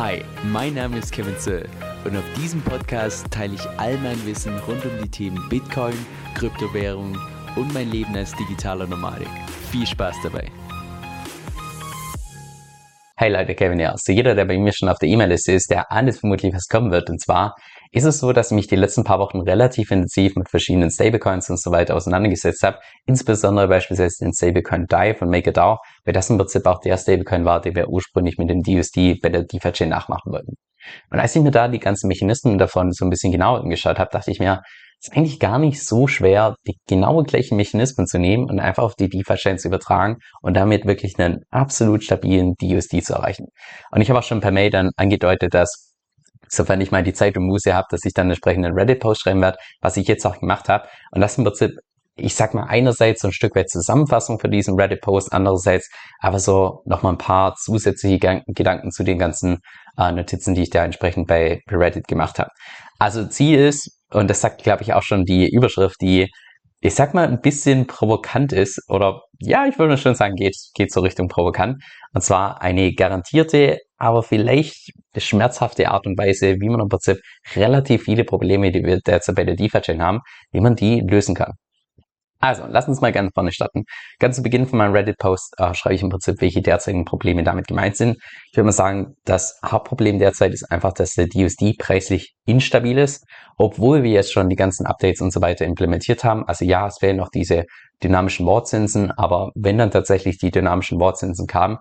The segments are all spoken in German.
Hi, mein Name ist Kevin Zöll und auf diesem Podcast teile ich all mein Wissen rund um die Themen Bitcoin, Kryptowährung und mein Leben als digitaler Nomadik. Viel Spaß dabei! Hey Leute, Kevin hier. Also jeder, der bei mir schon auf der E-Mail-Liste ist, der ahnt vermutlich, was kommen wird. Und zwar ist es so, dass ich mich die letzten paar Wochen relativ intensiv mit verschiedenen Stablecoins und so weiter auseinandergesetzt habe. Insbesondere beispielsweise den Stablecoin DAI von MakerDAO, weil das im Prinzip auch der Stablecoin war, den wir ursprünglich mit dem DUSD bei der DeFi-Chain nachmachen wollten. Und als ich mir da die ganzen Mechanismen davon so ein bisschen genauer angeschaut habe, dachte ich mir, ist eigentlich gar nicht so schwer, die genau gleichen Mechanismen zu nehmen und einfach auf die DeFi-Chain zu übertragen und damit wirklich einen absolut stabilen DUSD zu erreichen. Und ich habe auch schon per Mail dann angedeutet, dass sofern ich mal die Zeit und Muße habe, dass ich dann entsprechend einen Reddit-Post schreiben werde, was ich jetzt auch gemacht habe. Und das im Prinzip, ich sag mal, einerseits so ein Stück weit Zusammenfassung für diesen Reddit-Post, andererseits aber so nochmal ein paar zusätzliche Gedanken zu den ganzen äh, Notizen, die ich da entsprechend bei, bei Reddit gemacht habe. Also Ziel ist, und das sagt, glaube ich, auch schon die Überschrift, die ich sag mal, ein bisschen provokant ist, oder ja, ich würde schon sagen, geht, geht so Richtung provokant. Und zwar eine garantierte, aber vielleicht schmerzhafte Art und Weise, wie man im Prinzip relativ viele Probleme, die wir derzeit bei der DeFi-Chain haben, wie man die lösen kann. Also, lass uns mal ganz vorne starten. Ganz zu Beginn von meinem Reddit-Post äh, schreibe ich im Prinzip, welche derzeitigen Probleme damit gemeint sind. Ich würde mal sagen, das Hauptproblem derzeit ist einfach, dass der DUSD preislich instabil ist, obwohl wir jetzt schon die ganzen Updates und so weiter implementiert haben. Also ja, es fehlen noch diese dynamischen Wortzinsen, aber wenn dann tatsächlich die dynamischen Wortzinsen kamen,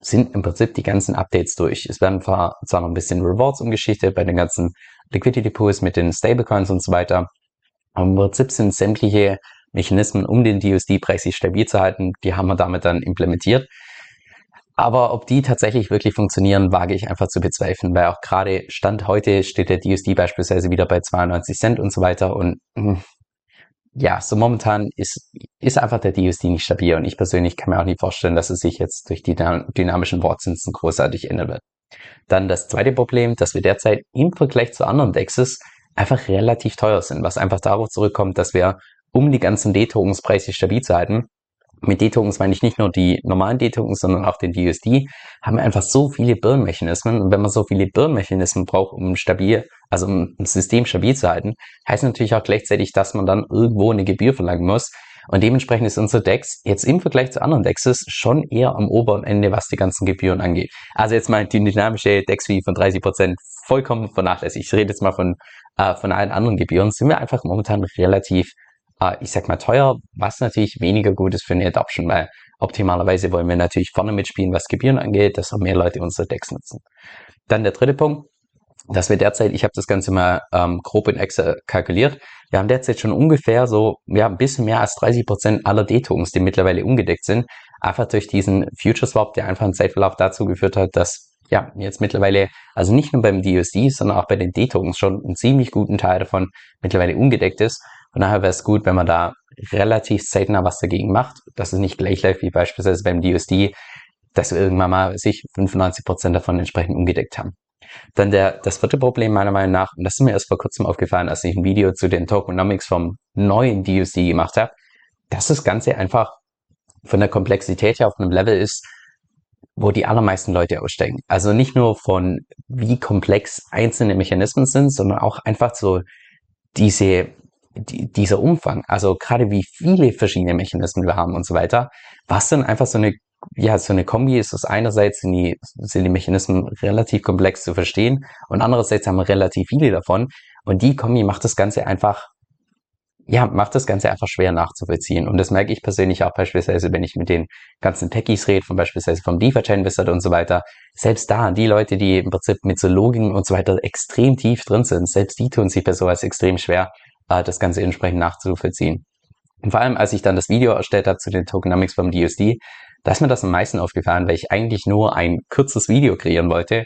sind im Prinzip die ganzen Updates durch. Es werden zwar noch ein bisschen Rewards umgeschichtet bei den ganzen Liquidity Pools mit den Stablecoins und so weiter. Aber im Prinzip sind sämtliche Mechanismen, um den DUSD-Preis stabil zu halten, die haben wir damit dann implementiert. Aber ob die tatsächlich wirklich funktionieren, wage ich einfach zu bezweifeln, weil auch gerade Stand heute steht der DUSD beispielsweise wieder bei 92 Cent und so weiter und hm, ja, so momentan ist, ist einfach der DUSD nicht stabil und ich persönlich kann mir auch nicht vorstellen, dass es sich jetzt durch die dynamischen Wortzinsen großartig ändern wird. Dann das zweite Problem, dass wir derzeit im Vergleich zu anderen Dexes einfach relativ teuer sind, was einfach darauf zurückkommt, dass wir um die ganzen D-Tokens-Preise stabil zu halten, mit D-Tokens meine ich nicht nur die normalen D-Tokens, sondern auch den DUSD, haben wir einfach so viele Burn-Mechanismen. Und wenn man so viele Burn-Mechanismen braucht, um stabil, also um ein System stabil zu halten, heißt natürlich auch gleichzeitig, dass man dann irgendwo eine Gebühr verlangen muss. Und dementsprechend ist unser DEX jetzt im Vergleich zu anderen DEXs schon eher am oberen Ende, was die ganzen Gebühren angeht. Also jetzt mal die dynamische DEX-Fee von 30% vollkommen vernachlässigt. Ich rede jetzt mal von, äh, von allen anderen Gebühren. Sind wir einfach momentan relativ äh, ich sag mal, teuer, was natürlich weniger gut ist für eine Adoption, weil optimalerweise wollen wir natürlich vorne mitspielen, was Gebühren angeht, dass auch mehr Leute unsere Decks nutzen. Dann der dritte Punkt, dass wir derzeit, ich habe das Ganze mal ähm, grob in Excel kalkuliert, wir haben derzeit schon ungefähr so, ja, ein bisschen mehr als 30 Prozent aller D-Tokens, die mittlerweile ungedeckt sind, einfach durch diesen Future Swap, der einfach im Zeitverlauf dazu geführt hat, dass ja, jetzt mittlerweile, also nicht nur beim DUSD, sondern auch bei den D-Tokens schon einen ziemlich guten Teil davon mittlerweile ungedeckt ist. Von daher wäre es gut, wenn man da relativ zeitnah was dagegen macht, dass es nicht gleich läuft wie beispielsweise beim DUSD, dass wir irgendwann mal sich 95 Prozent davon entsprechend umgedeckt haben. Dann der, das vierte Problem meiner Meinung nach, und das ist mir erst vor kurzem aufgefallen, als ich ein Video zu den Tokenomics vom neuen DUSD gemacht habe, dass das Ganze einfach von der Komplexität her auf einem Level ist, wo die allermeisten Leute aussteigen. Also nicht nur von wie komplex einzelne Mechanismen sind, sondern auch einfach so diese die, dieser Umfang, also gerade wie viele verschiedene Mechanismen wir haben und so weiter, was dann einfach so eine, ja, so eine Kombi ist, dass einerseits sind die, sind die Mechanismen relativ komplex zu verstehen und andererseits haben wir relativ viele davon und die Kombi macht das Ganze einfach ja, macht das Ganze einfach schwer nachzuvollziehen. Und das merke ich persönlich auch beispielsweise, wenn ich mit den ganzen Techies rede, von beispielsweise vom DeFi-Chain Wizard und so weiter. Selbst da, die Leute, die im Prinzip mit so Logiken und so weiter extrem tief drin sind, selbst die tun sich bei sowas extrem schwer, äh, das Ganze entsprechend nachzuvollziehen. Und vor allem, als ich dann das Video erstellt habe zu den Tokenomics vom DSD, da ist mir das am meisten aufgefallen, weil ich eigentlich nur ein kurzes Video kreieren wollte.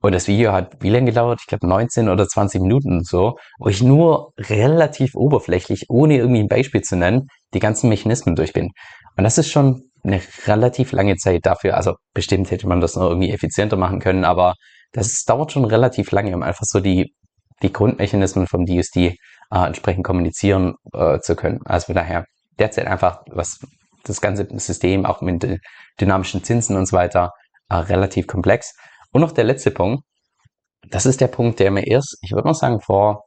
Und das Video hat wie lange gedauert? Ich glaube 19 oder 20 Minuten so, wo ich nur relativ oberflächlich, ohne irgendwie ein Beispiel zu nennen, die ganzen Mechanismen durch bin. Und das ist schon eine relativ lange Zeit dafür. Also bestimmt hätte man das noch irgendwie effizienter machen können, aber das dauert schon relativ lange, um einfach so die, die Grundmechanismen vom DSD äh, entsprechend kommunizieren äh, zu können. Also von daher derzeit einfach, was das ganze System auch mit dynamischen Zinsen und so weiter äh, relativ komplex. Und noch der letzte Punkt. Das ist der Punkt, der mir erst, ich würde mal sagen, vor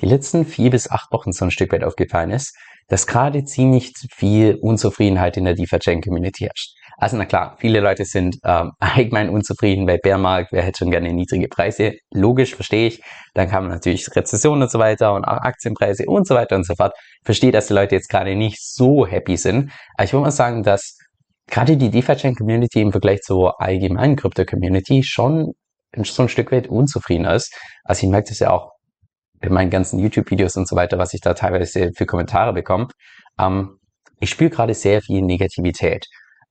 die letzten vier bis acht Wochen so ein Stück weit aufgefallen ist, dass gerade ziemlich viel Unzufriedenheit in der DeFi-Chain-Community herrscht. Also na klar, viele Leute sind ähm, allgemein unzufrieden bei Bärmarkt, wer hätte schon gerne niedrige Preise. Logisch, verstehe ich. Dann man natürlich Rezession und so weiter und auch Aktienpreise und so weiter und so fort. Verstehe, dass die Leute jetzt gerade nicht so happy sind. Aber ich würde mal sagen, dass gerade die DeFi-Chain-Community im Vergleich zur allgemeinen Krypto-Community schon so ein Stück weit unzufrieden ist. Also ich merke das ja auch in meinen ganzen YouTube-Videos und so weiter, was ich da teilweise für Kommentare bekomme. Ähm, ich spüre gerade sehr viel Negativität.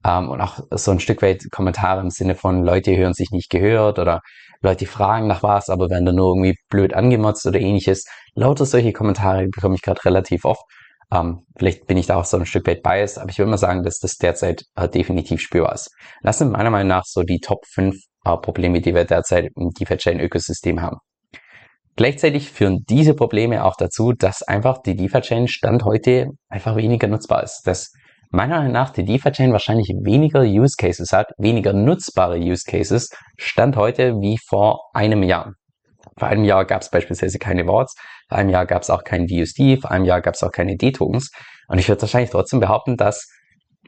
Ähm, und auch so ein Stück weit Kommentare im Sinne von Leute hören sich nicht gehört oder Leute fragen nach was, aber werden dann nur irgendwie blöd angemotzt oder ähnliches. Lauter solche Kommentare bekomme ich gerade relativ oft. Ähm, vielleicht bin ich da auch so ein Stück weit biased, aber ich würde mal sagen, dass das derzeit äh, definitiv spürbar ist. Das sind meiner Meinung nach so die Top 5 äh, Probleme, die wir derzeit im DeFi-Chain-Ökosystem haben. Gleichzeitig führen diese Probleme auch dazu, dass einfach die DeFi-Chain Stand heute einfach weniger nutzbar ist. Dass meiner Meinung nach die DeFi-Chain wahrscheinlich weniger Use Cases hat, weniger nutzbare Use Cases Stand heute wie vor einem Jahr. Vor einem Jahr gab es beispielsweise keine Wards, vor einem Jahr gab es auch keinen DUSD, vor einem Jahr gab es auch keine D-Tokens. Und ich würde wahrscheinlich trotzdem behaupten, dass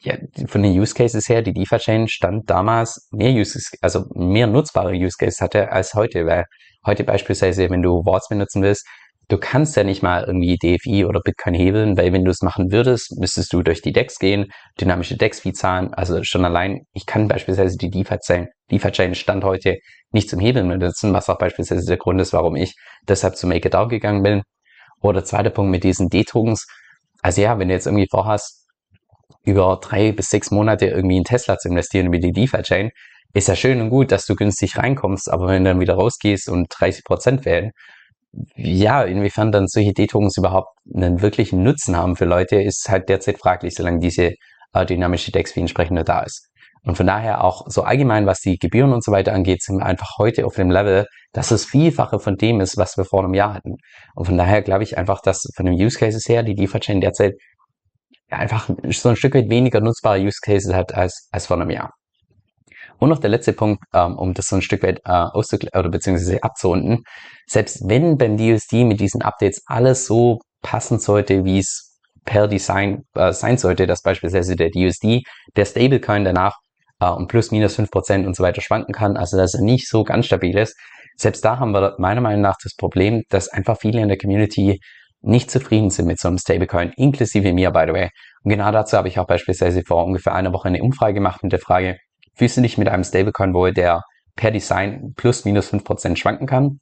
ja, von den Use Cases her, die DeFi-Chain stand damals mehr Use, also mehr nutzbare Use Cases hatte als heute, weil Heute beispielsweise, wenn du Warts benutzen willst, du kannst ja nicht mal irgendwie DFI oder Bitcoin hebeln, weil wenn du es machen würdest, müsstest du durch die DEX gehen, dynamische DEX-Fee zahlen. Also schon allein, ich kann beispielsweise die DeFi-Chain, DeFi-Chain Stand heute nicht zum Hebeln benutzen, was auch beispielsweise der Grund ist, warum ich deshalb zu Make It Out gegangen bin. Oder zweiter Punkt mit diesen D-Tokens. Also ja, wenn du jetzt irgendwie vorhast, über drei bis sechs Monate irgendwie in Tesla zu investieren über die DeFi-Chain, ist ja schön und gut, dass du günstig reinkommst, aber wenn du dann wieder rausgehst und 30 Prozent wählen, ja, inwiefern dann solche D-Tokens überhaupt einen wirklichen Nutzen haben für Leute, ist halt derzeit fraglich, solange diese äh, dynamische DEX-Fee entsprechend da ist. Und von daher auch so allgemein, was die Gebühren und so weiter angeht, sind wir einfach heute auf dem Level, dass es Vielfache von dem ist, was wir vor einem Jahr hatten. Und von daher glaube ich einfach, dass von den Use Cases her die DeFi-Chain derzeit einfach so ein Stück weit weniger nutzbare Use Cases hat als, als vor einem Jahr. Und noch der letzte Punkt, ähm, um das so ein Stück weit äh, auszuklären oder beziehungsweise abzurunden. Selbst wenn beim DSD mit diesen Updates alles so passen sollte, wie es per Design äh, sein sollte, dass beispielsweise der DSD, der Stablecoin danach äh, um plus minus fünf Prozent und so weiter schwanken kann, also dass er nicht so ganz stabil ist. Selbst da haben wir meiner Meinung nach das Problem, dass einfach viele in der Community nicht zufrieden sind mit so einem Stablecoin, inklusive mir, by the way. Und genau dazu habe ich auch beispielsweise vor ungefähr einer Woche eine Umfrage gemacht mit der Frage, fühlst du dich mit einem Stablecoin wohl, der per Design plus minus 5% schwanken kann,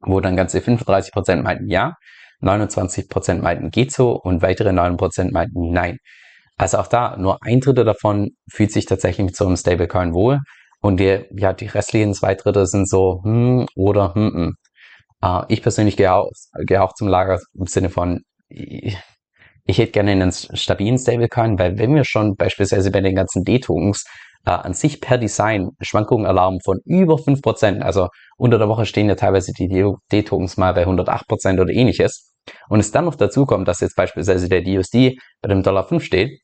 wo dann ganze 35% meinten ja, 29% meinten geht so und weitere 9% meinten nein. Also auch da, nur ein Drittel davon fühlt sich tatsächlich mit so einem Stablecoin wohl und die, ja, die restlichen zwei Drittel sind so hm oder hm, hm. Uh, ich persönlich gehe auch, gehe auch zum Lager im Sinne von, ich, ich hätte gerne einen stabilen Stablecoin, weil wenn wir schon beispielsweise bei den ganzen D-Tokens äh, an sich per Design Schwankungen erlauben von über 5%. Also unter der Woche stehen ja teilweise die D-Tokens mal bei 108% oder ähnliches. Und es dann noch dazu kommt, dass jetzt beispielsweise der DUSD bei dem Dollar 5 steht,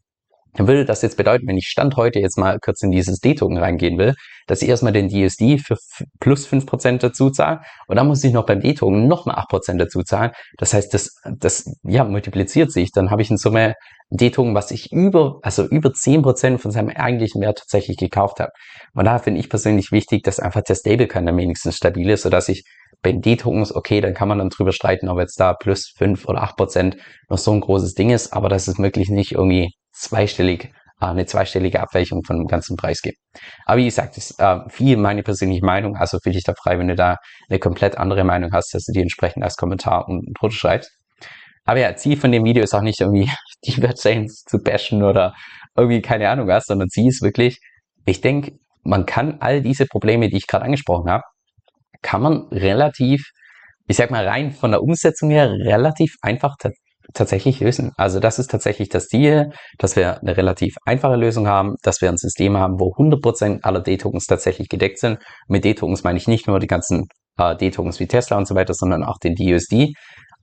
würde das jetzt bedeuten, wenn ich Stand heute jetzt mal kurz in dieses D-Token reingehen will, dass ich erstmal den DSD für plus 5% dazu zahle und dann muss ich noch beim D-Token nochmal 8% dazu zahlen. Das heißt, das, das ja, multipliziert sich. Dann habe ich in Summe D-Token, was ich über, also über 10% von seinem eigentlichen Wert tatsächlich gekauft habe. Und da finde ich persönlich wichtig, dass einfach der Stablecoin am wenigstens stabil ist, sodass ich bei D-Tokens, okay, dann kann man dann drüber streiten, ob jetzt da plus 5 oder 8% noch so ein großes Ding ist, aber dass es wirklich nicht irgendwie zweistellig äh, eine zweistellige Abweichung von dem ganzen Preis gibt. Aber wie gesagt, das ist äh, viel meine persönliche Meinung, also fühle dich da frei, wenn du da eine komplett andere Meinung hast, dass du die entsprechend als Kommentar unten drunter schreibst. Aber ja, Ziel von dem Video ist auch nicht irgendwie die Chains zu bashen oder irgendwie keine Ahnung was, sondern Ziel ist wirklich, ich denke, man kann all diese Probleme, die ich gerade angesprochen habe, kann man relativ, ich sag mal rein von der Umsetzung her, relativ einfach tatsächlich lösen. Also das ist tatsächlich das Ziel, dass wir eine relativ einfache Lösung haben, dass wir ein System haben, wo 100% aller D-Tokens tatsächlich gedeckt sind. Mit D-Tokens meine ich nicht nur die ganzen äh, D-Tokens wie Tesla und so weiter, sondern auch den DUSD.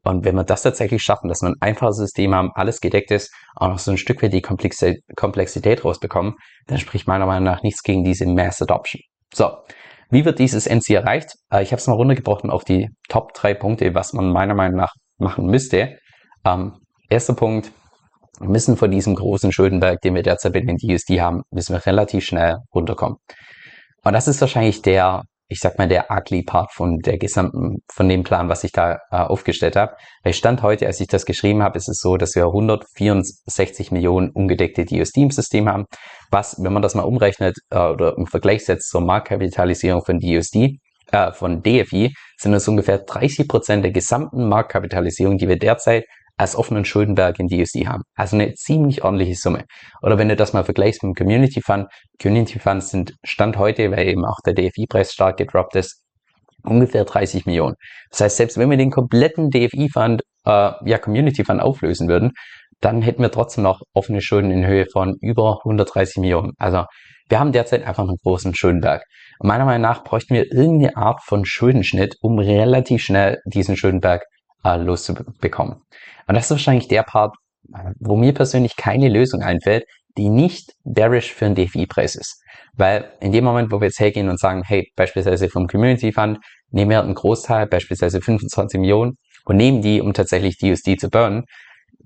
Und wenn wir das tatsächlich schaffen, dass wir ein einfaches System haben, alles gedeckt ist, auch noch so ein Stück weit die Komplexität rausbekommen, dann spricht meiner Meinung nach nichts gegen diese Mass Adoption. So, Wie wird dieses NC erreicht? Äh, ich habe es mal runtergebrochen auf die Top drei Punkte, was man meiner Meinung nach machen müsste. Ähm, erster Punkt, wir müssen von diesem großen Schuldenberg, den wir derzeit in den DSD haben, müssen wir relativ schnell runterkommen. Und das ist wahrscheinlich der ich sag mal, der ugly Part von der gesamten, von dem Plan, was ich da äh, aufgestellt habe. Weil Stand heute, als ich das geschrieben habe, ist es so, dass wir 164 Millionen ungedeckte DSD im System haben, was, wenn man das mal umrechnet äh, oder im Vergleich setzt zur Marktkapitalisierung von DSD, äh, von DFI, sind das ungefähr 30 Prozent der gesamten Marktkapitalisierung, die wir derzeit als offenen Schuldenberg in DSD haben. Also eine ziemlich ordentliche Summe. Oder wenn du das mal vergleichst mit dem Community Fund, Community Funds sind Stand heute, weil eben auch der DFI-Preis stark gedroppt ist, ungefähr 30 Millionen. Das heißt, selbst wenn wir den kompletten DFI-Fund, äh, ja, Community Fund auflösen würden, dann hätten wir trotzdem noch offene Schulden in Höhe von über 130 Millionen. Also wir haben derzeit einfach einen großen Schuldenberg. Meiner Meinung nach bräuchten wir irgendeine Art von Schuldenschnitt, um relativ schnell diesen Schuldenberg äh, loszubekommen. Und das ist wahrscheinlich der Part, wo mir persönlich keine Lösung einfällt, die nicht bearish für einen DFI-Preis ist. Weil in dem Moment, wo wir jetzt hergehen und sagen, hey, beispielsweise vom Community Fund, nehmen wir einen Großteil, beispielsweise 25 Millionen, und nehmen die, um tatsächlich die USD zu burnen,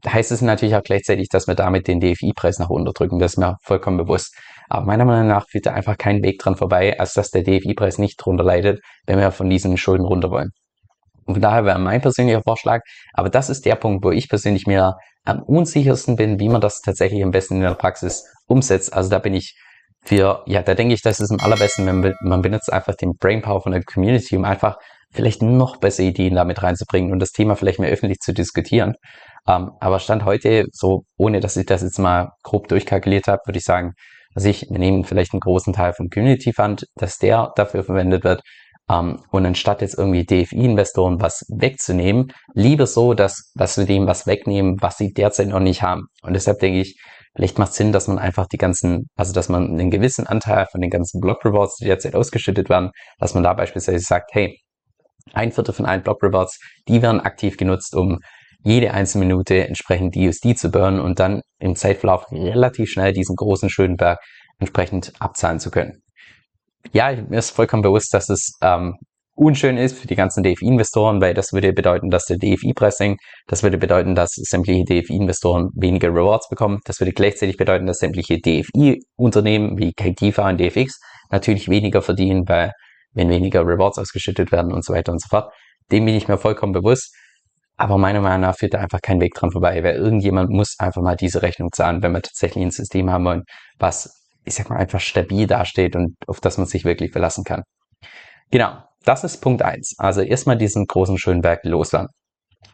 heißt es natürlich auch gleichzeitig, dass wir damit den DFI-Preis nach unten drücken. Das ist mir vollkommen bewusst. Aber meiner Meinung nach führt da einfach kein Weg dran vorbei, als dass der DFI-Preis nicht drunter leidet, wenn wir von diesen Schulden runter wollen. Und von daher wäre mein persönlicher Vorschlag, aber das ist der Punkt, wo ich persönlich mir am unsichersten bin, wie man das tatsächlich am besten in der Praxis umsetzt. Also da bin ich für, ja, da denke ich, das ist am allerbesten, wenn man benutzt einfach den Brainpower von der Community, um einfach vielleicht noch bessere Ideen damit reinzubringen und das Thema vielleicht mehr öffentlich zu diskutieren. Ähm, aber Stand heute, so ohne dass ich das jetzt mal grob durchkalkuliert habe, würde ich sagen, dass ich, wir nehmen vielleicht einen großen Teil vom Community Fund, dass der dafür verwendet wird, ähm, und anstatt jetzt irgendwie DFI-Investoren was wegzunehmen, lieber so, dass, dass wir dem was wegnehmen, was sie derzeit noch nicht haben. Und deshalb denke ich, vielleicht macht es Sinn, dass man einfach die ganzen, also dass man einen gewissen Anteil von den ganzen Block Rewards, die derzeit ausgeschüttet werden, dass man da beispielsweise sagt, hey, ein Viertel von allen Block Rewards, die werden aktiv genutzt, um jede einzelne Minute entsprechend die USD zu burnen und dann im Zeitverlauf relativ schnell diesen großen Schuldenberg entsprechend abzahlen zu können ja, mir ist vollkommen bewusst, dass es ähm, unschön ist für die ganzen DFI-Investoren, weil das würde bedeuten, dass der DFI-Preis sinkt. Das würde bedeuten, dass sämtliche DFI-Investoren weniger Rewards bekommen. Das würde gleichzeitig bedeuten, dass sämtliche DFI-Unternehmen wie KTIFA und DFX natürlich weniger verdienen, weil wenn weniger Rewards ausgeschüttet werden und so weiter und so fort. Dem bin ich mir vollkommen bewusst. Aber meiner Meinung nach führt da einfach kein Weg dran vorbei, weil irgendjemand muss einfach mal diese Rechnung zahlen, wenn wir tatsächlich ein System haben wollen, was ich sag mal, einfach stabil dasteht und auf das man sich wirklich verlassen kann. Genau, das ist Punkt eins. Also erstmal diesen großen schönen Berg loslassen.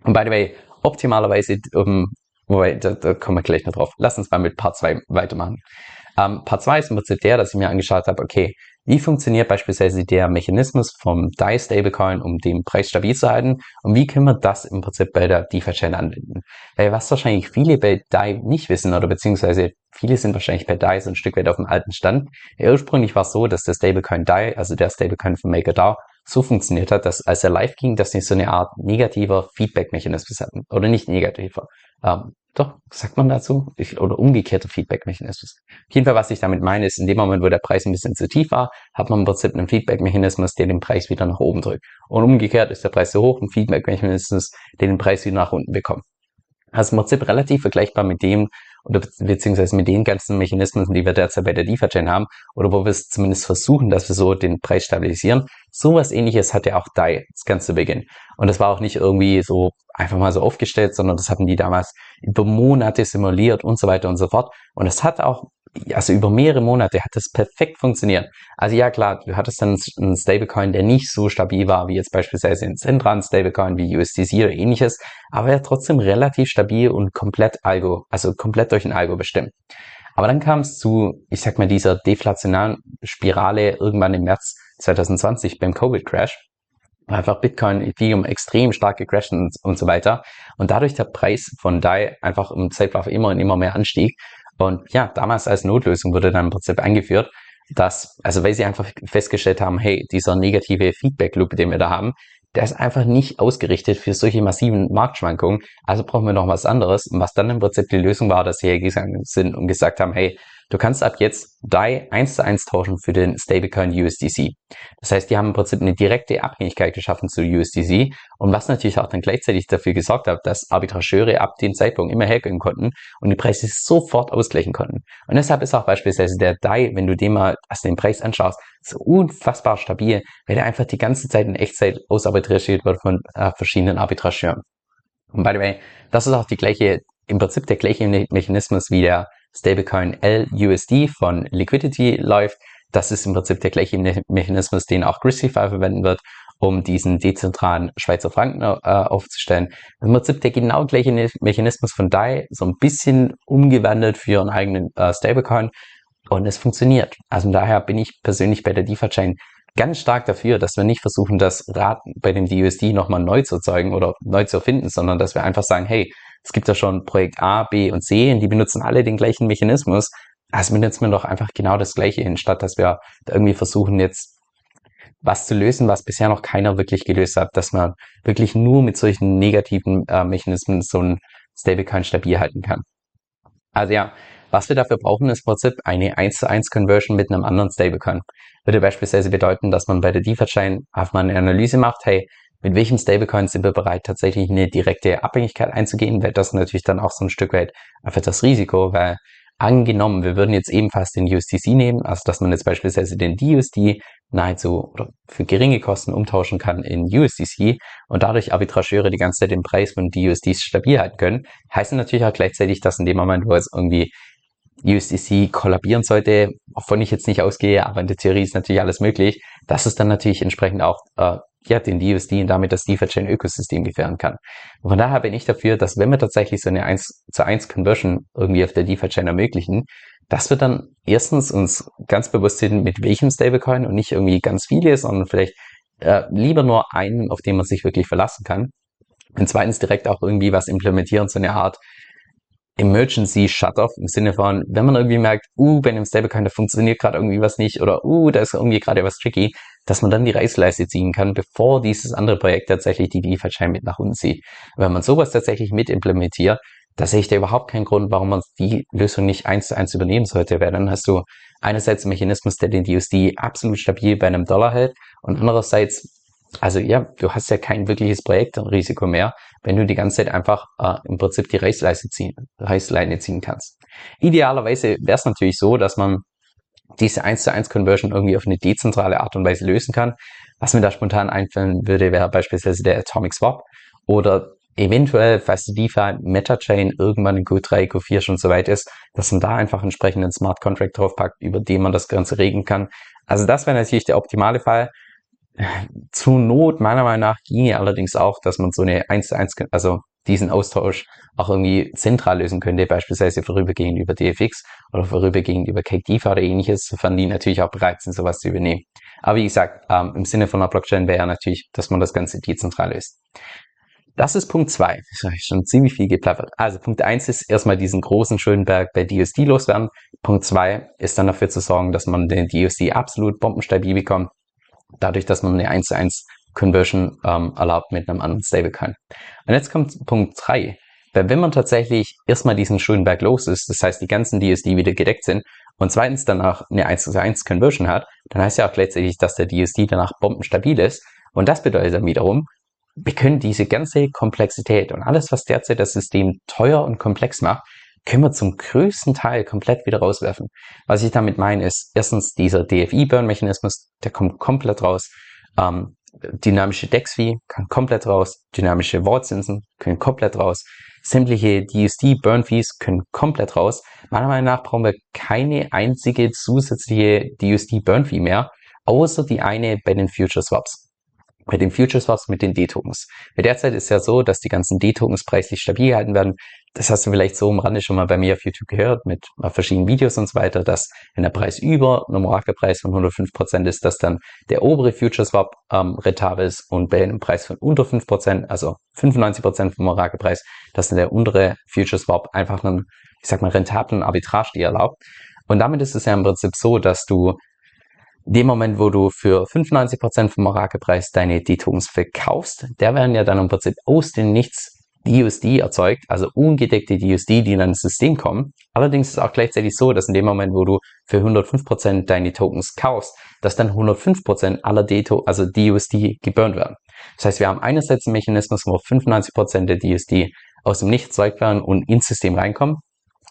Und by the way, optimalerweise, um, wobei, da, da kommen wir gleich noch drauf. Lass uns mal mit Part 2 weitermachen. Ähm, Part 2 ist im Prinzip der, dass ich mir angeschaut habe, okay, wie funktioniert beispielsweise der Mechanismus vom DAI Stablecoin, um den Preis stabil zu halten? Und wie können wir das im Prinzip bei der DeFi-Chain anwenden? Weil was wahrscheinlich viele bei DAI nicht wissen oder beziehungsweise viele sind wahrscheinlich bei DAI so ein Stück weit auf dem alten Stand. Ursprünglich war es so, dass der Stablecoin DAI, also der Stablecoin von MakerDAO, so funktioniert hat, dass als er live ging, dass sie so eine Art negativer Feedback-Mechanismus hatten. Oder nicht negativer. Ähm, doch, sagt man dazu? Ich, oder umgekehrter Feedback-Mechanismus. Auf jeden Fall, was ich damit meine, ist, in dem Moment, wo der Preis ein bisschen zu tief war, hat man im Prinzip einen Feedback-Mechanismus, der den Preis wieder nach oben drückt. Und umgekehrt ist der Preis zu hoch, ein Feedback-Mechanismus, der den Preis wieder nach unten bekommt. Also im Prinzip relativ vergleichbar mit dem, oder beziehungsweise mit den ganzen Mechanismen, die wir derzeit bei der DeFi-Chain haben, oder wo wir es zumindest versuchen, dass wir so den Preis stabilisieren. Sowas ähnliches hatte auch DAI das ganze Beginn. Und das war auch nicht irgendwie so einfach mal so aufgestellt, sondern das hatten die damals über Monate simuliert und so weiter und so fort. Und es hat auch also über mehrere Monate hat das perfekt funktioniert. Also ja klar, du hattest dann einen Stablecoin, der nicht so stabil war wie jetzt beispielsweise ein Centran Stablecoin wie USDC oder ähnliches, aber er trotzdem relativ stabil und komplett Algo, also komplett durch ein Algo bestimmt. Aber dann kam es zu, ich sag mal, dieser deflationalen Spirale irgendwann im März 2020 beim Covid-Crash. Einfach Bitcoin, Ethereum extrem stark gecrashed und, und so weiter. Und dadurch der Preis von DAI einfach im Zeitlauf immer und immer mehr anstieg. Und ja, damals als Notlösung wurde dann im Prinzip eingeführt, dass, also weil sie einfach festgestellt haben, hey, dieser negative Feedback-Loop, den wir da haben, der ist einfach nicht ausgerichtet für solche massiven Marktschwankungen. Also brauchen wir noch was anderes. Und was dann im Prinzip die Lösung war, dass sie hergegangen sind und gesagt haben, hey, du kannst ab jetzt DAI 1 zu 1 tauschen für den Stablecoin USDC. Das heißt, die haben im Prinzip eine direkte Abhängigkeit geschaffen zu USDC und was natürlich auch dann gleichzeitig dafür gesorgt hat, dass Arbitrageure ab dem Zeitpunkt immer hergehen konnten und die Preise sofort ausgleichen konnten. Und deshalb ist auch beispielsweise der DAI, wenn du den mal als den Preis anschaust, so unfassbar stabil, weil der einfach die ganze Zeit in Echtzeit ausarbitragiert wird von äh, verschiedenen Arbitrageuren. Und by the way, das ist auch die gleiche, im Prinzip der gleiche Mechanismus wie der Stablecoin LUSD von Liquidity läuft. Das ist im Prinzip der gleiche Mechanismus, den auch Grisify verwenden wird, um diesen dezentralen Schweizer Franken äh, aufzustellen. Im Prinzip der genau gleiche Mechanismus von DAI, so ein bisschen umgewandelt für einen eigenen äh, Stablecoin und es funktioniert. Also daher bin ich persönlich bei der DeFi-Chain ganz stark dafür, dass wir nicht versuchen, das Rad bei dem DUSD nochmal neu zu erzeugen oder neu zu erfinden, sondern dass wir einfach sagen, hey, es gibt ja schon Projekt A, B und C und die benutzen alle den gleichen Mechanismus. Also benutzen wir doch einfach genau das Gleiche, anstatt dass wir da irgendwie versuchen, jetzt was zu lösen, was bisher noch keiner wirklich gelöst hat, dass man wirklich nur mit solchen negativen äh, Mechanismen so ein Stablecoin stabil halten kann. Also ja, was wir dafür brauchen, ist im Prinzip eine 1 zu 1 Conversion mit einem anderen Stablecoin. Würde beispielsweise bedeuten, dass man bei der DeFi-Chain einfach mal eine Analyse macht, hey, mit welchem Stablecoin sind wir bereit, tatsächlich eine direkte Abhängigkeit einzugehen, weil das natürlich dann auch so ein Stück weit einfach das Risiko, weil angenommen, wir würden jetzt ebenfalls den USDC nehmen, also dass man jetzt beispielsweise den DUSD nahezu oder für geringe Kosten umtauschen kann in USDC und dadurch Arbitrageure die ganze Zeit den Preis von DUSDs stabil halten können, heißt natürlich auch gleichzeitig, dass in dem Moment, wo jetzt irgendwie USDC kollabieren sollte, wovon ich jetzt nicht ausgehe, aber in der Theorie ist natürlich alles möglich, dass es dann natürlich entsprechend auch äh, ja, den DUSD und damit das DeFi-Chain-Ökosystem gefährden kann. Und von daher bin ich dafür, dass wenn wir tatsächlich so eine 1 zu 1 Conversion irgendwie auf der DeFi-Chain ermöglichen, dass wir dann erstens uns ganz bewusst sind, mit welchem Stablecoin und nicht irgendwie ganz viele, sondern vielleicht äh, lieber nur einen, auf den man sich wirklich verlassen kann. Und zweitens direkt auch irgendwie was implementieren, so eine Art Emergency Shutoff im Sinne von, wenn man irgendwie merkt, uh, bei einem Stablecoin, da funktioniert gerade irgendwie was nicht oder uh, da ist irgendwie gerade was tricky, dass man dann die Reißleiste ziehen kann, bevor dieses andere Projekt tatsächlich die DeFi-Chain mit nach unten zieht. wenn man sowas tatsächlich mit implementiert, da sehe ich da überhaupt keinen Grund, warum man die Lösung nicht eins zu eins übernehmen sollte, weil dann hast du einerseits einen Mechanismus, der den DUSD absolut stabil bei einem Dollar hält und andererseits also ja, du hast ja kein wirkliches Projektrisiko mehr, wenn du die ganze Zeit einfach äh, im Prinzip die Reißleine ziehen, Reißleine ziehen kannst. Idealerweise wäre es natürlich so, dass man diese 1 zu 1 Conversion irgendwie auf eine dezentrale Art und Weise lösen kann. Was mir da spontan einfallen würde, wäre beispielsweise der Atomic Swap oder eventuell, falls die DeFi MetaChain irgendwann in Q3, Q4 schon so weit ist, dass man da einfach entsprechend einen Smart Contract draufpackt, über den man das Ganze regeln kann. Also das wäre natürlich der optimale Fall. Zur Not, meiner Meinung nach, ginge allerdings auch, dass man so eine 1 zu 1, also diesen Austausch auch irgendwie zentral lösen könnte, beispielsweise vorübergehend über DFX oder vorübergehend über CakeDeFi oder ähnliches, sofern die natürlich auch bereit sind, sowas zu übernehmen. Aber wie gesagt, ähm, im Sinne von einer Blockchain wäre natürlich, dass man das Ganze dezentral löst. Das ist Punkt zwei. Das habe ich schon ziemlich viel geplappert. Also Punkt eins ist erstmal diesen großen Schönberg bei DSD loswerden. Punkt zwei ist dann dafür zu sorgen, dass man den DSD absolut bombenstabil bekommt dadurch, dass man eine 1 zu 1 Conversion ähm, erlaubt mit einem anderen Stablecoin. Und jetzt kommt Punkt 3. Weil wenn man tatsächlich erstmal diesen schönen Berg los ist, das heißt die ganzen DSD wieder gedeckt sind und zweitens danach eine 1 zu 1 Conversion hat, dann heißt ja auch gleichzeitig, dass der DSD danach bombenstabil ist. Und das bedeutet dann wiederum, wir können diese ganze Komplexität und alles, was derzeit das System teuer und komplex macht, können wir zum größten Teil komplett wieder rauswerfen. Was ich damit meine, ist erstens dieser DFI-Burn-Mechanismus, der kommt komplett raus. Ähm, dynamische DEX-Fee kann komplett raus. Dynamische Wortzinsen können komplett raus. Sämtliche DUSD-Burn-Fees können komplett raus. Meiner Meinung nach brauchen wir keine einzige zusätzliche DUSD-Burn-Fee mehr, außer die eine bei den Future Swaps bei den Future Swaps mit den D-Tokens. Derzeit ist ja so, dass die ganzen D-Tokens preislich stabil gehalten werden. Das hast du vielleicht so am Rande schon mal bei mir auf YouTube gehört mit verschiedenen Videos und so weiter, dass wenn der Preis über einem Orakelpreis von 105 Prozent ist, dass dann der obere Future Swap ähm, rentabel ist und bei einem Preis von unter 5%, also 95 Prozent vom Orakelpreis, dass dann der untere Future Swap einfach einen, ich sag mal, rentablen Arbitrage dir erlaubt. Und damit ist es ja im Prinzip so, dass du dem Moment, wo du für 95% vom Orakelpreis deine D-Tokens verkaufst, der werden ja dann im Prinzip aus dem Nichts DUSD erzeugt, also ungedeckte DUSD, die in ein System kommen. Allerdings ist es auch gleichzeitig so, dass in dem Moment, wo du für 105% deine Tokens kaufst, dass dann 105% aller Deto, also DUSD geburnt werden. Das heißt, wir haben einerseits einen Mechanismus, wo 95% der DUSD aus dem Nichts erzeugt werden und ins System reinkommen.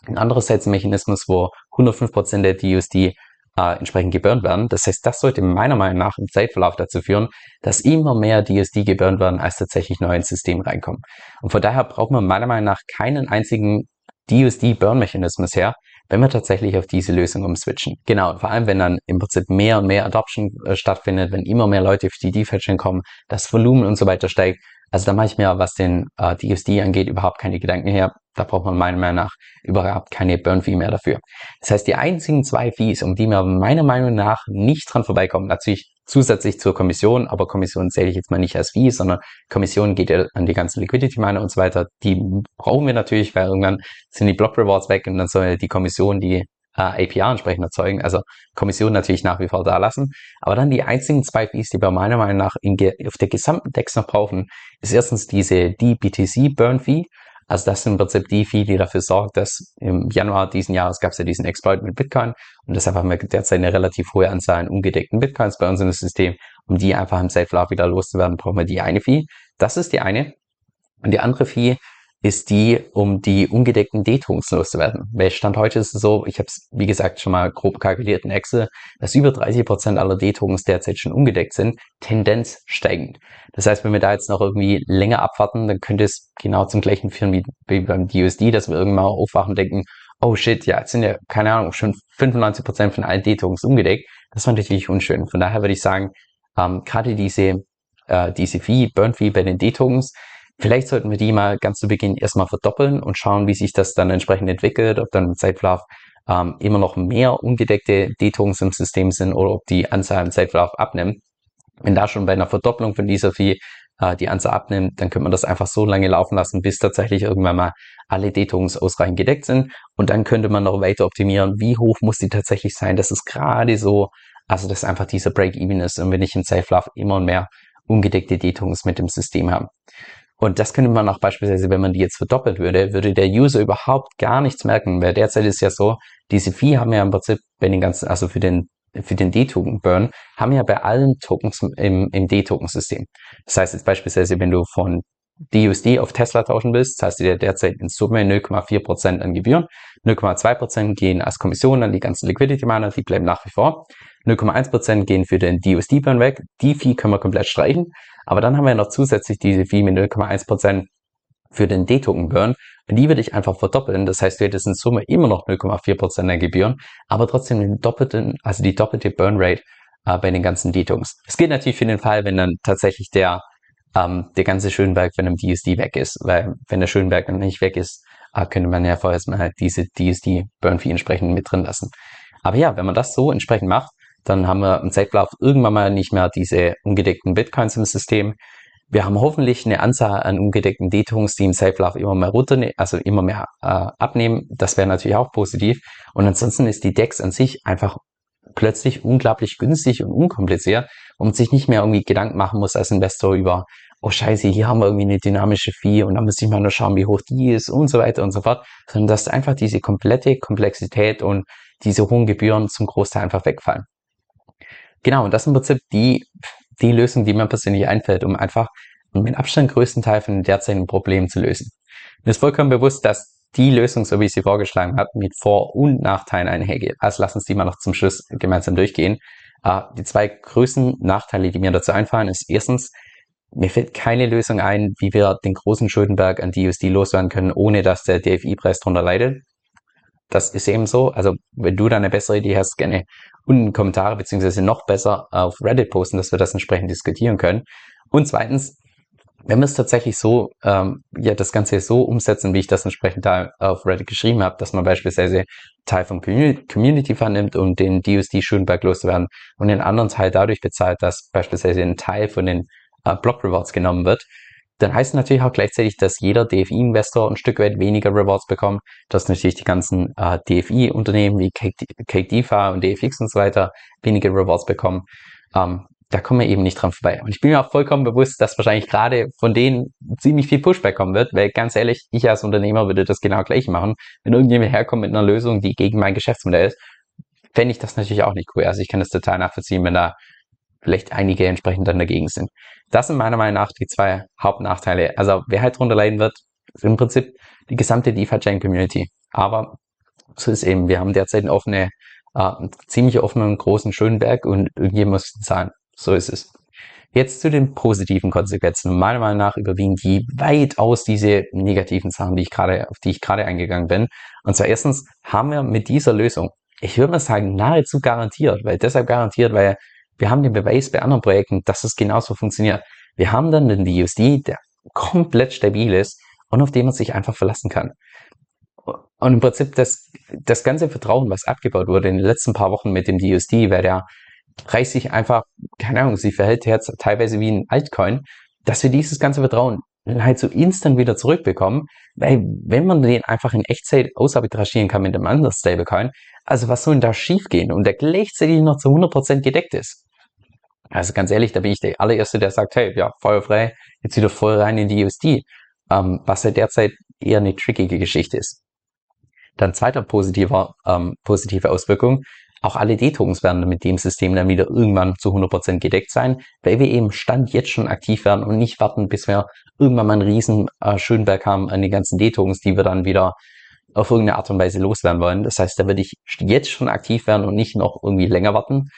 Und andererseits ein Mechanismus, wo 105% der DUSD äh, entsprechend geburnt werden. Das heißt, das sollte meiner Meinung nach im Zeitverlauf dazu führen, dass immer mehr DSD geburnt werden, als tatsächlich neu ins System reinkommen. Und von daher braucht man meiner Meinung nach keinen einzigen DUSD-Burn-Mechanismus her, wenn wir tatsächlich auf diese Lösung umswitchen. Genau, und vor allem, wenn dann im Prinzip mehr und mehr Adoption äh, stattfindet, wenn immer mehr Leute auf die D-Fetching kommen, das Volumen und so weiter steigt. Also da mache ich mir, was den äh, DSD angeht, überhaupt keine Gedanken her. Da braucht man meiner Meinung nach überhaupt keine Burn-Fee mehr dafür. Das heißt, die einzigen zwei Fees, um die wir meiner Meinung nach nicht dran vorbeikommen, natürlich zusätzlich zur Kommission, aber Kommission zähle ich jetzt mal nicht als Fee, sondern Kommission geht ja an die ganzen Liquidity-Miner und so weiter. Die brauchen wir natürlich, weil irgendwann sind die Block-Rewards weg und dann soll die Kommission die äh, APR entsprechend erzeugen. Also Kommission natürlich nach wie vor da lassen. Aber dann die einzigen zwei Fees, die wir meiner Meinung nach in, auf der gesamten Dex noch brauchen, ist erstens diese DBTC Burn Fee also das sind im Prinzip die Fee, die dafür sorgt, dass im Januar diesen Jahres gab es ja diesen Exploit mit Bitcoin und deshalb haben wir derzeit eine relativ hohe Anzahl an ungedeckten Bitcoins bei uns in das System. Um die einfach im Safe Love wieder loszuwerden, brauchen wir die eine Fee. Das ist die eine. Und die andere Fee ist die, um die ungedeckten D-Tokens loszuwerden. Weil Stand heute ist es so, ich habe es wie gesagt schon mal grob kalkuliert in Excel, dass über 30 Prozent aller D-Tokens derzeit schon ungedeckt sind, Tendenz steigend. Das heißt, wenn wir da jetzt noch irgendwie länger abwarten, dann könnte es genau zum gleichen führen wie, wie beim DUSD, dass wir irgendwann mal aufwachen und denken, oh shit, ja, jetzt sind ja, keine Ahnung, schon 95 Prozent von allen D-Tokens ungedeckt. Das fand ich natürlich unschön. Von daher würde ich sagen, ähm, gerade diese, äh, diese Fee, Burn Fee bei den D-Tokens, Vielleicht sollten wir die mal ganz zu Beginn erstmal verdoppeln und schauen, wie sich das dann entsprechend entwickelt, ob dann im Zeitverlauf ähm, immer noch mehr ungedeckte D-Tokens im System sind oder ob die Anzahl im Zeitverlauf abnimmt. Wenn da schon bei einer Verdopplung von dieser Fee äh, die Anzahl abnimmt, dann könnte man das einfach so lange laufen lassen, bis tatsächlich irgendwann mal alle D-Tokens ausreichend gedeckt sind. Und dann könnte man noch weiter optimieren, wie hoch muss die tatsächlich sein, dass es gerade so, also dass einfach dieser Break-Even ist und wenn ich Safe Love immer mehr ungedeckte D-Tokens mit dem System habe. Und das könnte man auch beispielsweise, wenn man die jetzt verdoppelt würde, würde der User überhaupt gar nichts merken, weil derzeit ist ja so, diese Fee haben ja im Prinzip bei den ganzen, also für den für den D-Token-Burn haben ja bei allen Tokens im, im D-Token-System. Das heißt jetzt beispielsweise, wenn du von DUSD auf Tesla tauschen willst, zahlst du dir derzeit in Summe 0,4% an Gebühren. 0,2% gehen als Kommission an die ganzen Liquidity-Miner, die bleiben nach wie vor. 0,1% gehen für den DUSD-Burn weg. Die Fee können wir komplett streichen. Aber dann haben wir noch zusätzlich diese Fee mit 0,1% für den D-Token-Burn. Und die würde ich einfach verdoppeln. Das heißt, du hättest in Summe immer noch 0,4% der Gebühren, aber trotzdem den doppelten, also die doppelte Burn Rate äh, bei den ganzen D-Tokens. Es geht natürlich für den Fall, wenn dann tatsächlich der, ähm, der ganze Schönberg von einem DSD weg ist. Weil wenn der Schönberg dann nicht weg ist, äh, könnte man ja vorerst mal halt diese DSD Burn Fee entsprechend mit drin lassen. Aber ja, wenn man das so entsprechend macht, dann haben wir im Zeitlauf irgendwann mal nicht mehr diese ungedeckten Bitcoins im System. Wir haben hoffentlich eine Anzahl an ungedeckten D-Tokens, die im Safe immer mehr runter, also immer mehr äh, abnehmen. Das wäre natürlich auch positiv. Und ansonsten ist die DEX an sich einfach plötzlich unglaublich günstig und unkompliziert, wo man sich nicht mehr irgendwie Gedanken machen muss als Investor über, oh scheiße, hier haben wir irgendwie eine dynamische Fee und dann muss ich mal nur schauen, wie hoch die ist und so weiter und so fort, sondern dass einfach diese komplette Komplexität und diese hohen Gebühren zum Großteil einfach wegfallen. Genau, und das ist im Prinzip die, die Lösung, die mir persönlich einfällt, um einfach mit Abstand größten Teil von den derzeitigen Problemen zu lösen. Mir ist vollkommen bewusst, dass die Lösung, so wie ich sie vorgeschlagen habe, mit Vor- und Nachteilen einhergeht. Also lass uns die mal noch zum Schluss gemeinsam durchgehen. Uh, die zwei größten Nachteile, die mir dazu einfallen, ist erstens, mir fällt keine Lösung ein, wie wir den großen Schuldenberg an DUSD loswerden können, ohne dass der DFI-Preis drunter leidet. Das ist eben so. Also wenn du da eine bessere Idee hast, gerne unten Kommentare beziehungsweise noch besser auf Reddit posten, dass wir das entsprechend diskutieren können. Und zweitens, wenn wir es tatsächlich so, ähm, ja, das Ganze so umsetzen, wie ich das entsprechend da auf Reddit geschrieben habe, dass man beispielsweise Teil vom Community Fund nimmt, um den DUSD Schönberg loszuwerden und den anderen Teil dadurch bezahlt, dass beispielsweise ein Teil von den äh, Block Rewards genommen wird, dann heißt natürlich auch gleichzeitig, dass jeder DFI-Investor ein Stück weit weniger Rewards bekommt, dass natürlich die ganzen äh, DFI-Unternehmen wie CakeDeFi und DFX und so weiter weniger Rewards bekommen. Ähm, da kommen wir eben nicht dran vorbei. Und ich bin mir auch vollkommen bewusst, dass wahrscheinlich gerade von denen ziemlich viel Pushback kommen wird, weil ganz ehrlich, ich als Unternehmer würde das genau gleich machen. Wenn irgendjemand herkommt mit einer Lösung, die gegen mein Geschäftsmodell ist, fände ich das natürlich auch nicht cool. Also ich kann das total nachvollziehen, wenn da vielleicht einige entsprechend dann dagegen sind. Das sind meiner Meinung nach die zwei Hauptnachteile. Also wer halt drunter leiden wird, ist im Prinzip die gesamte DeFi-Chain-Community. Aber so ist eben, wir haben derzeit eine offene, äh, ziemlich offenen großen Schönberg und irgendjemand muss zahlen. So ist es. Jetzt zu den positiven Konsequenzen. Meiner Meinung nach überwiegen die weitaus diese negativen Sachen, die ich gerade, auf die ich gerade eingegangen bin. Und zwar erstens haben wir mit dieser Lösung, ich würde mal sagen, nahezu garantiert, weil deshalb garantiert, weil wir haben den Beweis bei anderen Projekten, dass es genauso funktioniert. Wir haben dann den DUSD, der komplett stabil ist und auf den man sich einfach verlassen kann. Und im Prinzip das, das ganze Vertrauen, was abgebaut wurde in den letzten paar Wochen mit dem DUSD, weil der reißt sich einfach, keine Ahnung, sie verhält jetzt teilweise wie ein Altcoin, dass wir dieses ganze Vertrauen halt so instant wieder zurückbekommen, weil wenn man den einfach in Echtzeit ausarbitragieren kann mit einem anderen Stablecoin, also was soll denn da schiefgehen und der gleichzeitig noch zu 100% gedeckt ist? Also ganz ehrlich, da bin ich der allererste, der sagt, hey, ja, feuerfrei, jetzt wieder voll rein in die USD, ähm, was ja derzeit eher eine trickige Geschichte ist. Dann zweiter positiver, ähm, positive Auswirkung, auch alle D-Tokens werden mit dem System dann wieder irgendwann zu 100% gedeckt sein, weil wir eben Stand jetzt schon aktiv werden und nicht warten, bis wir irgendwann mal einen riesen äh, Schönberg haben an den ganzen D-Tokens, die wir dann wieder auf irgendeine Art und Weise loswerden wollen. Das heißt, da würde ich jetzt schon aktiv werden und nicht noch irgendwie länger warten.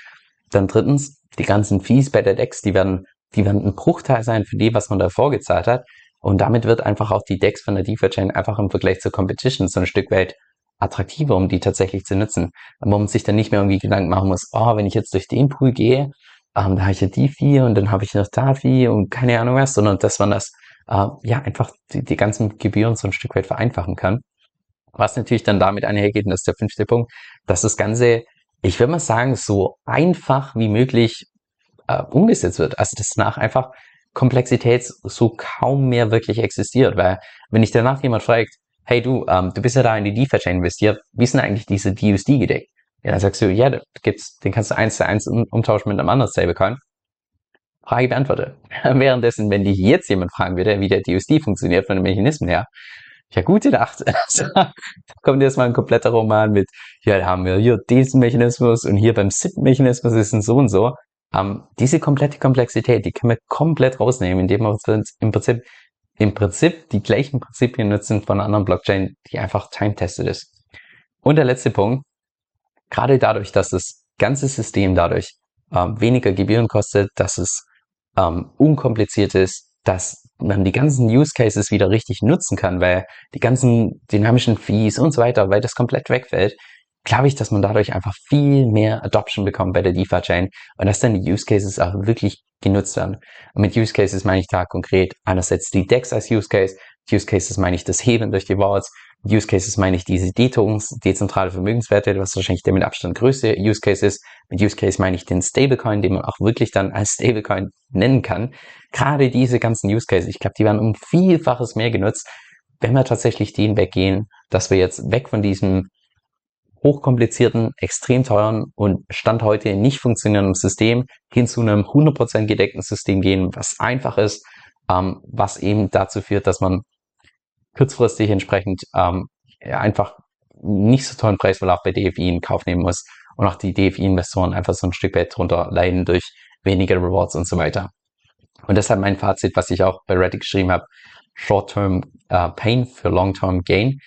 Dann drittens, die ganzen Fees bei der DEX, die werden, die werden ein Bruchteil sein für die, was man da vorgezahlt hat. Und damit wird einfach auch die DEX von der DeFi-Chain einfach im Vergleich zur Competition so ein Stück weit attraktiver, um die tatsächlich zu nutzen. Wo man sich dann nicht mehr irgendwie Gedanken machen muss, oh, wenn ich jetzt durch den Pool gehe, ähm, da habe ich ja die vier und dann habe ich noch da vier und keine Ahnung was, sondern dass man das äh, ja einfach die, die ganzen Gebühren so ein Stück weit vereinfachen kann. Was natürlich dann damit einhergeht, und das ist der fünfte Punkt, dass das Ganze, ich würde mal sagen, so einfach wie möglich äh, umgesetzt wird. Also dass nach einfach Komplexität so kaum mehr wirklich existiert. Weil wenn ich danach jemand fragt, hey du, ähm, du bist ja da in die DeFi-Chain investiert, wie sind eigentlich diese DUSD gedeckt? Ja, dann sagst du, ja, gibt's, den kannst du eins zu eins umtauschen mit einem anderen Stablecoin. Frage beantwortet. Währenddessen, wenn dich jetzt jemand fragen würde, wie der DUSD funktioniert von den Mechanismen her, ja, gute Nacht. Also, da kommt jetzt mal ein kompletter Roman mit, ja, da haben wir hier diesen Mechanismus und hier beim SIP-Mechanismus ist es so und so. Ähm, diese komplette Komplexität, die können wir komplett rausnehmen, indem wir uns im Prinzip im Prinzip die gleichen Prinzipien nutzen von einer anderen Blockchain, die einfach time-tested ist. Und der letzte Punkt, gerade dadurch, dass das ganze System dadurch ähm, weniger Gebühren kostet, dass es ähm, unkompliziert ist, dass man die ganzen Use Cases wieder richtig nutzen kann, weil die ganzen dynamischen Fees und so weiter, weil das komplett wegfällt, glaube ich, dass man dadurch einfach viel mehr Adoption bekommt bei der DeFi-Chain und dass dann die Use Cases auch wirklich genutzt werden. Und mit Use Cases meine ich da konkret einerseits die DEX als Use Case, Use Cases meine ich das Heben durch die Wallets, Use Cases meine ich diese D-Tokens, dezentrale Vermögenswerte, was wahrscheinlich der mit Abstand größte Use Case ist. Mit Use Case meine ich den Stablecoin, den man auch wirklich dann als Stablecoin nennen kann. Gerade diese ganzen Use Cases, ich glaube, die werden um Vielfaches mehr genutzt, wenn wir tatsächlich den weggehen, dass wir jetzt weg von diesem hochkomplizierten, extrem teuren und Stand heute nicht funktionierenden System hin zu einem 100% gedeckten System gehen, was einfach ist, ähm, was eben dazu führt, dass man kurzfristig entsprechend ähm, einfach nicht so tollen Preisverlauf bei DFI in Kauf nehmen muss und auch die DFI-Investoren einfach so ein Stück weit drunter leiden durch weniger Rewards und so weiter. Und deshalb mein Fazit, was ich auch bei Reddit geschrieben habe, Short-Term uh, Pain für Long-Term Gain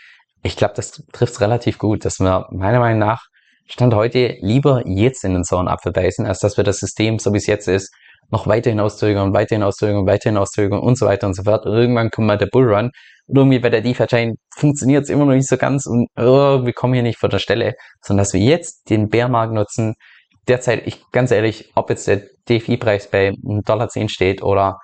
ich glaube, das trifft relativ gut, dass wir meiner Meinung nach Stand heute lieber jetzt in den Zornapfel beißen, als dass wir das System, so wie es jetzt ist, noch weiterhin auszögern, weiterhin auszögern, weiterhin auszögern und so weiter und so fort. Irgendwann kommt mal der Bullrun und irgendwie bei der DeFi-Chain funktioniert es immer noch nicht so ganz und oh, wir kommen hier nicht vor der Stelle, sondern dass wir jetzt den Bärmarkt nutzen. Derzeit, ich ganz ehrlich, ob jetzt der DeFi-Preis bei 1,10 Dollar steht oder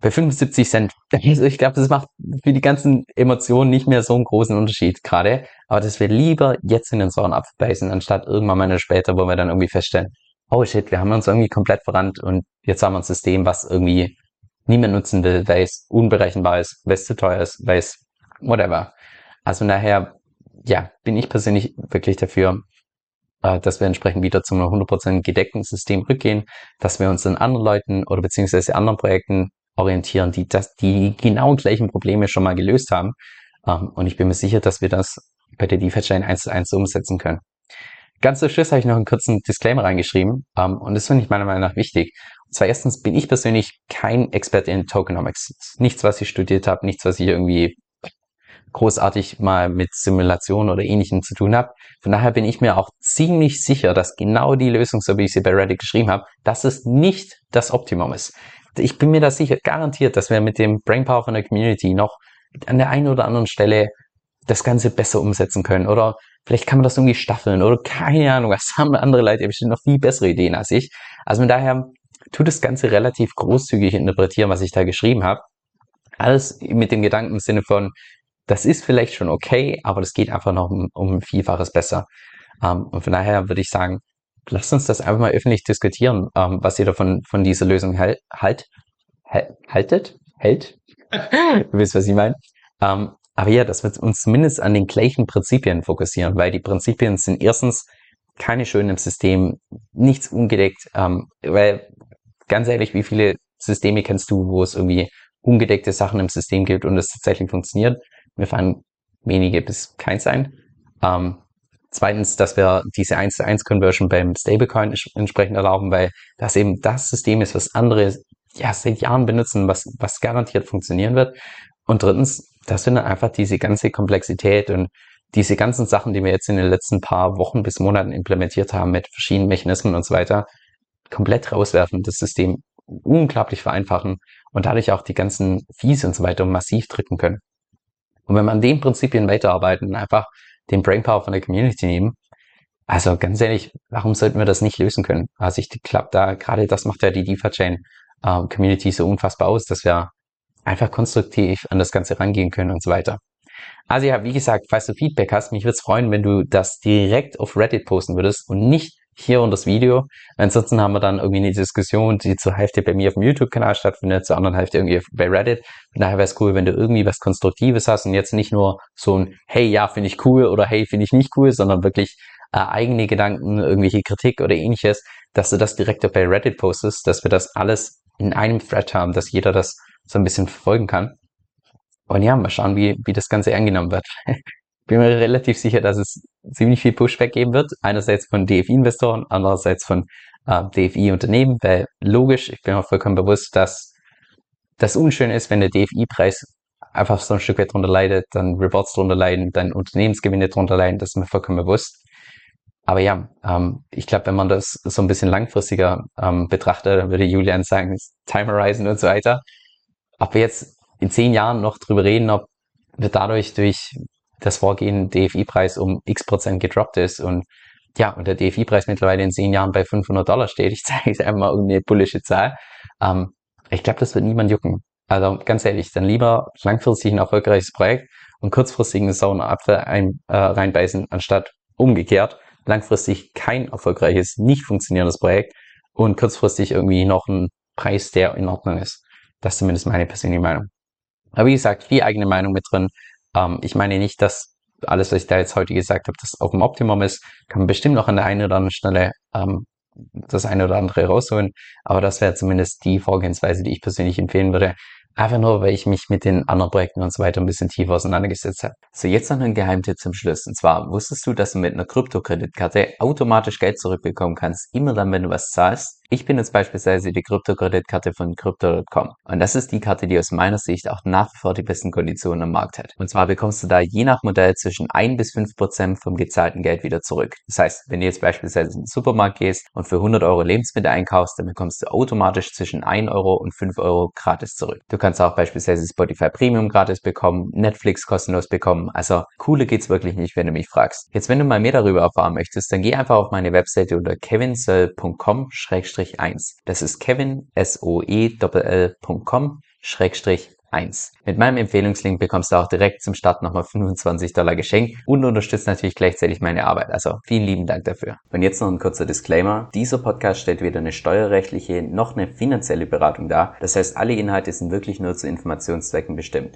bei 75 Cent. Also ich glaube, das macht für die ganzen Emotionen nicht mehr so einen großen Unterschied gerade. Aber dass wir lieber jetzt in den sauren Apfel beißen, anstatt irgendwann mal später, wo wir dann irgendwie feststellen, oh shit, wir haben uns irgendwie komplett verrannt und jetzt haben wir ein System, was irgendwie niemand nutzen will, weil es unberechenbar ist, weil es zu teuer ist, weil es whatever. Also daher, ja, bin ich persönlich wirklich dafür, äh, dass wir entsprechend wieder zu einem 100% gedeckten System rückgehen, dass wir uns an anderen Leuten oder beziehungsweise anderen Projekten orientieren, die das, die genau gleichen Probleme schon mal gelöst haben. Ähm, und ich bin mir sicher, dass wir das bei der DeFi-Chain 1 zu 1 umsetzen können. Ganz zum Schluss habe ich noch einen kurzen Disclaimer reingeschrieben ähm, und das finde ich meiner Meinung nach wichtig. Und zwar erstens bin ich persönlich kein Experte in Tokenomics. Nichts, was ich studiert habe, nichts, was ich irgendwie großartig mal mit Simulation oder ähnlichem zu tun habe. Von daher bin ich mir auch ziemlich sicher, dass genau die Lösung, so wie ich sie bei Reddit geschrieben habe, dass es nicht das Optimum ist. Ich bin mir da sicher garantiert, dass wir mit dem Brainpower von der Community noch an der einen oder anderen Stelle das Ganze besser umsetzen können. Oder vielleicht kann man das irgendwie staffeln oder keine Ahnung, was haben andere Leute bestimmt noch viel bessere Ideen als ich. Also von daher tut das Ganze relativ großzügig interpretieren, was ich da geschrieben habe. Alles mit dem Gedanken im Sinne von, das ist vielleicht schon okay, aber das geht einfach noch um, um ein Vielfaches besser. Ähm, und von daher würde ich sagen, lasst uns das einfach mal öffentlich diskutieren, ähm, was ihr davon von dieser Lösung halt, halt, haltet, hält. du wisst, was ich meine. Ähm, aber ja, dass wir uns zumindest an den gleichen Prinzipien fokussieren, weil die Prinzipien sind erstens keine schönen im System, nichts ungedeckt, ähm, weil ganz ehrlich, wie viele Systeme kennst du, wo es irgendwie ungedeckte Sachen im System gibt und es tatsächlich funktioniert? Mir fallen wenige bis keins ein. Ähm, zweitens, dass wir diese 1 zu 1 Conversion beim Stablecoin entsprechend erlauben, weil das eben das System ist, was andere ja seit Jahren benutzen, was, was garantiert funktionieren wird. Und drittens, dass wir dann einfach diese ganze Komplexität und diese ganzen Sachen, die wir jetzt in den letzten paar Wochen bis Monaten implementiert haben mit verschiedenen Mechanismen und so weiter, komplett rauswerfen, das System unglaublich vereinfachen und dadurch auch die ganzen Fees und so weiter massiv drücken können. Und wenn man an den Prinzipien weiterarbeiten und einfach den Brainpower von der Community nehmen, also ganz ehrlich, warum sollten wir das nicht lösen können? Also ich glaube da, gerade das macht ja die DeFi-Chain äh, Community so unfassbar aus, dass wir einfach konstruktiv an das Ganze rangehen können und so weiter. Also ja, wie gesagt, falls du Feedback hast, mich würde es freuen, wenn du das direkt auf Reddit posten würdest und nicht hier unter das Video. Ansonsten haben wir dann irgendwie eine Diskussion, die zur Hälfte bei mir auf dem YouTube-Kanal stattfindet, zur anderen Hälfte irgendwie bei Reddit. Von daher wäre es cool, wenn du irgendwie was Konstruktives hast und jetzt nicht nur so ein Hey, ja, finde ich cool oder Hey, finde ich nicht cool, sondern wirklich äh, eigene Gedanken, irgendwelche Kritik oder ähnliches, dass du das direkt bei Reddit postest, dass wir das alles in einem Thread haben, dass jeder das so ein bisschen verfolgen kann. Und ja, mal schauen, wie, wie das Ganze angenommen wird. Bin mir relativ sicher, dass es ziemlich viel Pushback geben wird. Einerseits von DFI-Investoren, andererseits von äh, DFI-Unternehmen, weil logisch, ich bin mir vollkommen bewusst, dass das unschön ist, wenn der DFI-Preis einfach so ein Stück weit drunter leidet, dann Rewards drunter leiden, dann Unternehmensgewinne drunter leiden, das ist mir vollkommen bewusst. Aber ja, ähm, ich glaube, wenn man das so ein bisschen langfristiger ähm, betrachtet, dann würde Julian sagen, Time Horizon und so weiter. Ob wir jetzt in zehn Jahren noch drüber reden, ob wir dadurch durch das Vorgehen DFI-Preis um x Prozent gedroppt ist und ja, und der DFI-Preis mittlerweile in zehn Jahren bei 500 Dollar steht. Ich zeige es einmal irgendeine bullische Zahl. Ähm, ich glaube, das wird niemand jucken. Also ganz ehrlich, dann lieber langfristig ein erfolgreiches Projekt und kurzfristig einen sauren Apfel ein, äh, reinbeißen, anstatt umgekehrt langfristig kein erfolgreiches, nicht funktionierendes Projekt und kurzfristig irgendwie noch ein Preis, der in Ordnung ist. Das ist zumindest meine persönliche Meinung. Aber wie gesagt, viel eigene Meinung mit drin. Ähm, ich meine nicht, dass alles, was ich da jetzt heute gesagt habe, das auf dem Optimum ist. Kann man bestimmt noch an der einen oder anderen Stelle ähm, das eine oder andere rausholen. Aber das wäre zumindest die Vorgehensweise, die ich persönlich empfehlen würde. Einfach nur, weil ich mich mit den anderen Projekten und so weiter ein bisschen tiefer auseinandergesetzt habe. So, jetzt noch ein Geheimtipp zum Schluss. Und zwar, wusstest du, dass du mit einer Kryptokreditkarte automatisch Geld zurückbekommen kannst, immer dann, wenn du was zahlst? Ich bin jetzt beispielsweise die Kryptokreditkarte von Crypto.com. Und das ist die Karte, die aus meiner Sicht auch nach wie vor die besten Konditionen am Markt hat. Und zwar bekommst du da je nach Modell zwischen 1 bis 5 Prozent vom gezahlten Geld wieder zurück. Das heißt, wenn du jetzt beispielsweise in den Supermarkt gehst und für 100 Euro Lebensmittel einkaufst, dann bekommst du automatisch zwischen 1 Euro und 5 Euro gratis zurück. Du kannst auch beispielsweise Spotify Premium gratis bekommen, Netflix kostenlos bekommen. Also coole geht's wirklich nicht, wenn du mich fragst. Jetzt, wenn du mal mehr darüber erfahren möchtest, dann geh einfach auf meine Webseite unter kevinsoll.com 1. Das ist kevin, S-O-E-L-L.com, Schrägstrich 1. Mit meinem Empfehlungslink bekommst du auch direkt zum Start nochmal 25 Dollar geschenkt und unterstützt natürlich gleichzeitig meine Arbeit. Also vielen lieben Dank dafür. Und jetzt noch ein kurzer Disclaimer. Dieser Podcast stellt weder eine steuerrechtliche noch eine finanzielle Beratung dar. Das heißt, alle Inhalte sind wirklich nur zu Informationszwecken bestimmt.